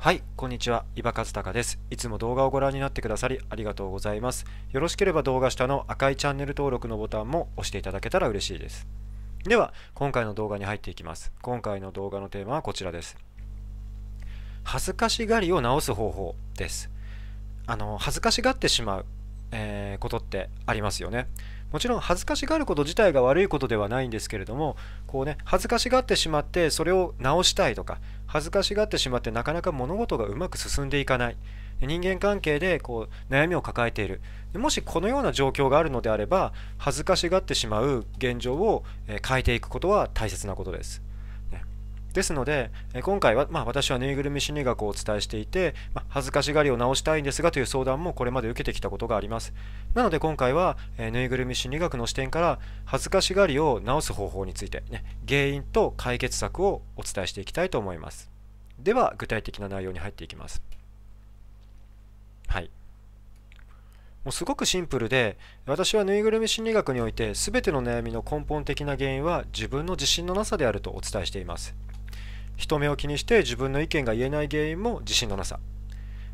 はい、こんにちは。伊庭和孝です。いつも動画をご覧になってくださりありがとうございます。よろしければ動画下の赤いチャンネル登録のボタンも押していただけたら嬉しいです。では、今回の動画に入っていきます。今回の動画のテーマはこちらです。恥ずかしがりを直す方法です。あの、恥ずかしがってしまう、えーことってありますよね。もちろん恥ずかしがること自体が悪いことではないんですけれどもこうね恥ずかしがってしまってそれを直したいとか恥ずかしがってしまってなかなか物事がうまく進んでいかない人間関係でこう悩みを抱えているもしこのような状況があるのであれば恥ずかしがってしまう現状をえー変えていくことは大切なことです。ですので、え今回は、まあ、私はぬいぐるみ心理学をお伝えしていて、まあ恥ずかしがりを直したいんですがという相談もこれまで受けてきたことがあります。なので今回は、えーぬいぐるみ心理学の視点から恥ずかしがりを直す方法について、ね、原因と解決策をお伝えしていきたいと思います。では具体的な内容に入っていきます。はい。もうすごくシンプルで私はぬいぐるみ心理学において全ての悩みの根本的な原因は自分の自信のなさであるとお伝えしています。人目を気にして自分の意見が言えない原因も自信のなさ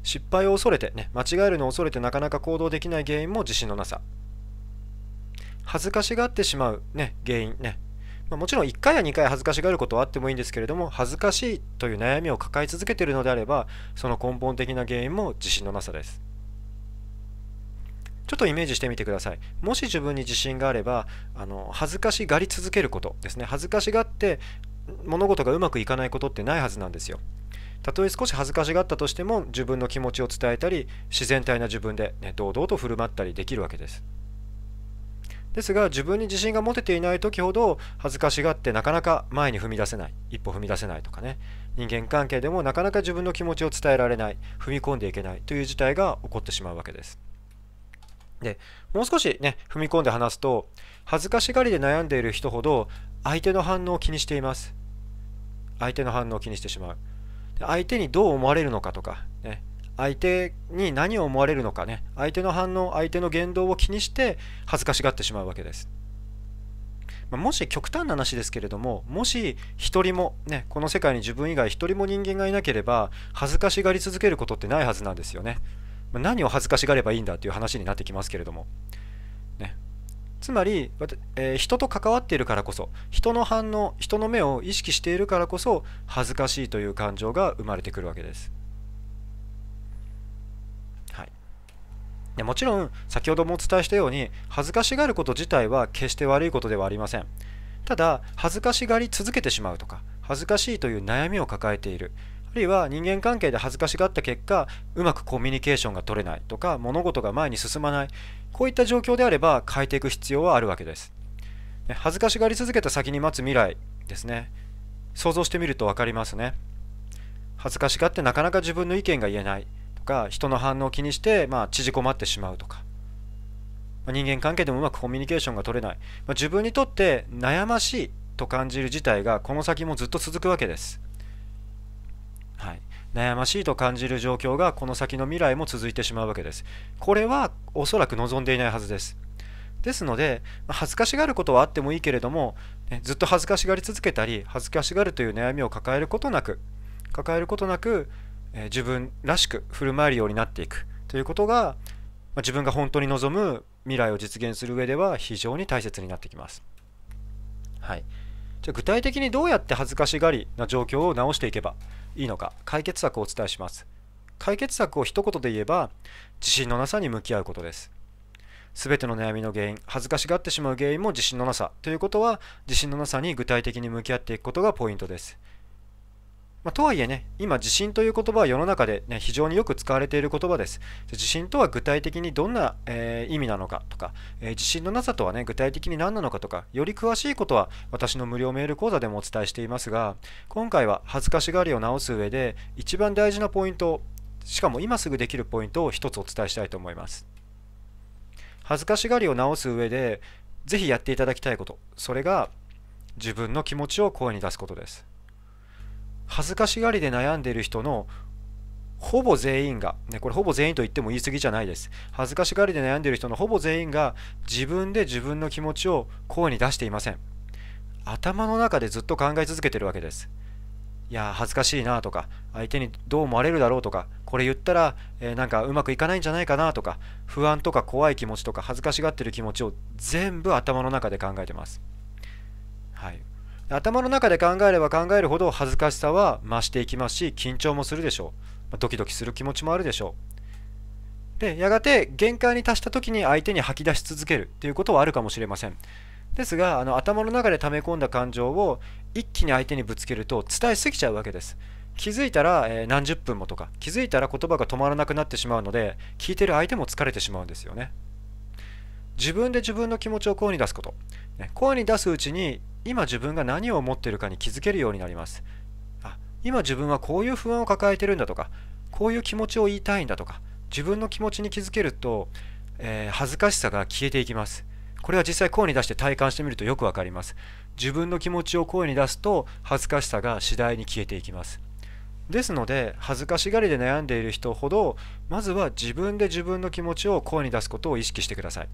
失敗を恐れて、ね、間違えるのを恐れてなかなか行動できない原因も自信のなさ恥ずかしがってしまう、ね、原因ね、まあ、もちろん1回や2回恥ずかしがることはあってもいいんですけれども恥ずかしいという悩みを抱え続けているのであればその根本的な原因も自信のなさですちょっとイメージしてみてください。もし自分に自信があれば、あの恥ずかしがり続けることですね。恥ずかしがって物事がうまくいかないことってないはずなんですよ。たとえ少し恥ずかしがったとしても自分の気持ちを伝えたり自然体な自分で、ね、堂々と振る舞ったりできるわけです。ですが自分に自信が持てていない時ほど恥ずかしがってなかなか前に踏み出せない一歩踏み出せないとかね人間関係でもなかなか自分の気持ちを伝えられない踏み込んでいけないという事態が起こってしまうわけです。でもう少しね踏み込んで話すと恥ずかしがりで悩んでいる人ほど相手の反応を気にしています相手の反応を気にしてしまう。相手にどう思われるのかとか、ね、相手に何を思われるのかね。相手の反応相手の言動を気にして恥ずかしがってしまうわけです。まあもし極端な話ですけれどももし一人もねこの世界に自分以外一人も人間がいなければ恥ずかしがり続けることってないはずなんですよね。まあ何を恥ずかしがればいいんだという話になってきますけれども、つまり、えー人と関わっているからこそ人の反応人の目を意識しているからこそ恥ずかしいという感情が生まれてくるわけです、はい、でもちろん先ほどもお伝えしたように恥ずかしがること自体は決して悪いことではありません。ただ恥ずかしがり続けてしまうとか恥ずかしいという悩みを抱えている。るいは人間関係で恥ずかしがった結果うまくコミュニケーションが取れないとか物事が前に進まない。こういった状況であれば変えていく必要はあるわけです。恥ずかしがり続けた先に待つ未来ですね。想像してみると分かりますね。恥ずかしがってなかなか自分の意見が言えないとか人の反応を気にして、まあ、縮こまってしまうとか。人間関係でもうまくコミュニケーションが取れない、まあ自分にとって悩ましいと感じる事態がこの先もずっと続くわけです。はい、悩ましいと感じる状況がこの先の未来も続いてしまうわけです。これはおそらく望んでいないはずです。ですので、恥ずかしがることはあってもいいけれども、ねずっと恥ずかしがり続けたり、恥ずかしがるという悩みを抱えることなく、抱えることなく、え自分らしく振る舞えるようになっていくということが、ま自分が本当に望む未来を実現する上では非常に大切になってきます。はい。じゃあ具体的にどうやって恥ずかしがりな状況を直していけばいいのか。解決策をお伝えします。解決策を一言で言えば自信のなさに向き合うことです。全ての悩みの原因恥ずかしがってしまう原因も自信のなさ。ということは自信のなさに具体的に向き合っていくことがポイントです。まあ、とはいえね、今、自信という言葉は世の中で、ね、非常によく使われている言葉です。で自信とは具体的にどんな、えー意味なのかとか、えー自信のなさとはね、具体的に何なのかとか、より詳しいことは私の無料メール講座でもお伝えしていますが、今回は恥ずかしがりを直す上で、一番大事なポイント、しかも今すぐできるポイントを一つお伝えしたいと思います。恥ずかしがりを直す上で、ぜひやっていただきたいこと、それが自分の気持ちを声に出すことです。恥ずかしがりで悩んでいる人のほぼ全員が、ね、これほぼ全員と言っても言い過ぎじゃないです。恥ずかしがりで悩んでいる人のほぼ全員が自分で自分の気持ちを声に出していません。頭の中でずっと考え続けてるわけです。いや恥ずかしいなとか相手にどう思われるだろうとかこれ言ったら、えー、なんかうまくいかないんじゃないかなとか不安とか怖い気持ちとか恥ずかしがってる気持ちを全部頭の中で考えてます。はい、頭の中で考えれば考えるほど恥ずかしさは増していきますし緊張もするでしょう。ドキドキする気持ちもあるでしょう。でやがて限界に達した時に相手に吐き出し続けるっていうことはあるかもしれません。ですがあの頭の中で溜め込んだ感情を一気に相手にぶつけると伝えすぎちゃうわけです。気づいたら、えー、何十分もとか気づいたら言葉が止まらなくなってしまうので聞いてる相手も疲れてしまうんですよね。自分で自分の気持ちを声に出すこと、ね、声に出すうちに今自分が何を思っているかに気づけるようになります。あ今自分はこういう不安を抱えてるんだとかこういう気持ちを言いたいんだとか自分の気持ちに気づけると、えー、恥ずかしさが消えていきます。これは実際声に出して体感してみるとよくわかります。自分の気持ちを声に出すと恥ずかしさが次第に消えていきます。ですので恥ずかしがりで悩んでいる人ほどまずは自分で自分の気持ちを声に出すことを意識してください、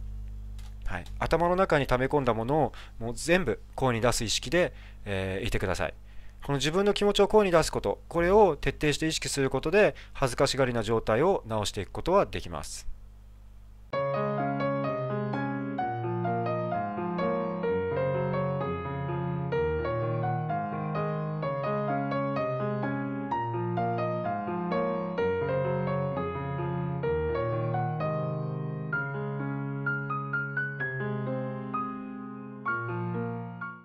はい、頭の中に溜め込んだものをもう全部声に出す意識で、えー、いてください。この自分の気持ちを声に出すことこれを徹底して意識することで恥ずかしがりな状態を直していくことはできます。